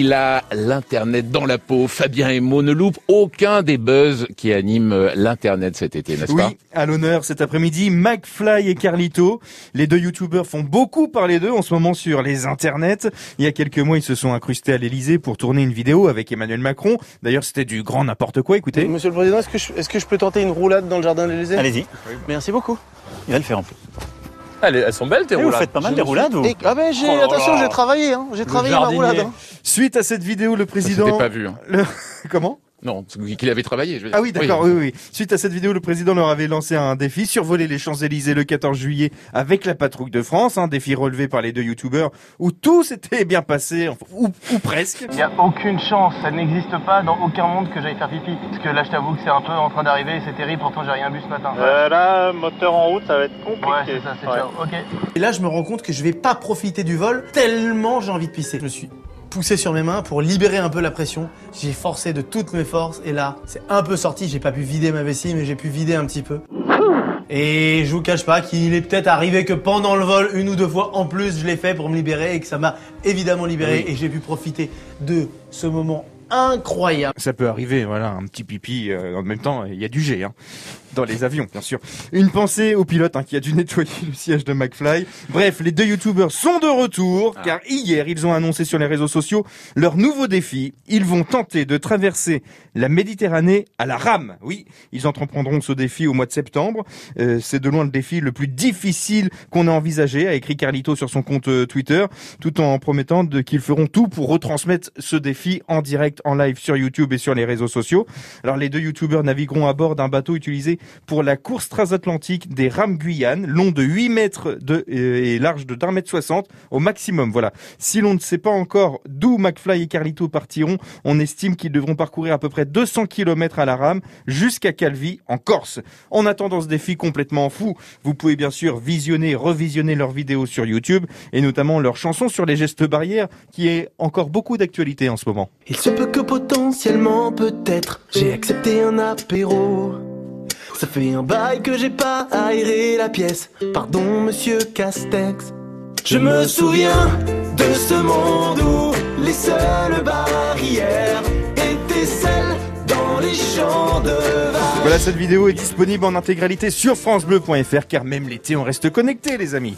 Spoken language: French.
il a l'internet dans la peau. Fabien Emo ne loupe aucun des buzz qui animent l'internet cet été, n'est-ce Oui, pas? à l'honneur cet après-midi, McFly et Carlito. Les deux youtubeurs font beaucoup parler d'eux en ce moment sur les internets. Il y a quelques mois, ils se sont incrustés à l'Elysée pour tourner une vidéo avec Emmanuel Macron. D'ailleurs, c'était du grand n'importe quoi, écoutez. Monsieur le Président, est-ce que, je, est-ce que je peux tenter une roulade dans le jardin de l'Élysée Allez-y, Merci beaucoup. il va le faire en plus. Elles, elles sont belles tes Eh, vous roulades. faites pas mal de roulades, vous ah ben j'ai, Oh attention, j'ai travaillé, hein. j'ai travaillé ma roulade. hein. Suite à cette vidéo, le président... pas vu. hein. Le- Comment? Non, qu'il avait travaillé. Je veux dire. Ah oui, d'accord, oui. oui, Suite à cette vidéo, le président leur avait lancé un défi, survoler les Champs-Élysées le 14 juillet avec la patrouille de France, un défi relevé par les deux youtubeurs où tout s'était bien passé, enfin, ou, ou presque. Il n'y a aucune chance, ça n'existe pas dans aucun monde que j'aille faire pipi. Parce que là, je t'avoue que c'est un peu en train d'arriver et c'est terrible, pourtant j'ai rien bu ce matin. là, moteur en route, ça va être compliqué. Ouais, c'est ça, c'est ciao. Ok. Et là, je me rends compte que je vais pas profiter du vol tellement j'ai envie de pisser. Je me suis poussé sur mes mains pour libérer un peu la pression. J'ai forcé de toutes mes forces et là, c'est un peu sorti. J'ai pas pu vider ma vessie, mais j'ai pu vider un petit peu. Et je vous cache pas qu'il est peut-être arrivé que pendant le vol, une ou deux fois en plus, je l'ai fait pour me libérer et que ça m'a évidemment libéré et j'ai pu profiter de ce moment incroyable. Ça peut arriver, voilà, un petit pipi euh, en même temps, il y a du jet, hein, dans les avions, bien sûr. Une pensée au pilote hein, qui a dû nettoyer le siège de McFly. Bref, les deux youtubeurs sont de retour, car hier, ils ont annoncé sur les réseaux sociaux leur nouveau défi. Ils vont tenter de traverser la Méditerranée à la rame. Oui, ils entreprendront ce défi au mois de septembre. Euh, C'est de loin le défi le plus difficile qu'on ait envisagé, a écrit Carlito sur son compte euh, Twitter, tout en promettant qu'ils feront tout pour retransmettre ce défi en direct, en live sur YouTube et sur les réseaux sociaux. Alors les deux youtubeurs navigueront à bord d'un bateau utilisé pour la course transatlantique des rames Guyane, long de 8 mètres euh, et large de d'un mètre 60 au maximum. Voilà. Si l'on ne sait pas encore d'où McFly et Carlito partiront, on estime qu'ils devront parcourir à peu près 200 km à la rame jusqu'à Calvi en Corse. En attendant ce défi complètement fou, vous pouvez bien sûr visionner, revisionner leurs vidéos sur YouTube et notamment leur chanson sur les gestes barrières qui est encore beaucoup d'actualité en ce moment. Que potentiellement, peut-être, j'ai accepté un apéro. Ça fait un bail que j'ai pas aéré la pièce. Pardon, monsieur Castex. Je me souviens de ce monde où les seules barrières étaient celles dans les champs de. Voilà, cette vidéo est disponible en intégralité sur francebleu.fr car même l'été on reste connecté les amis.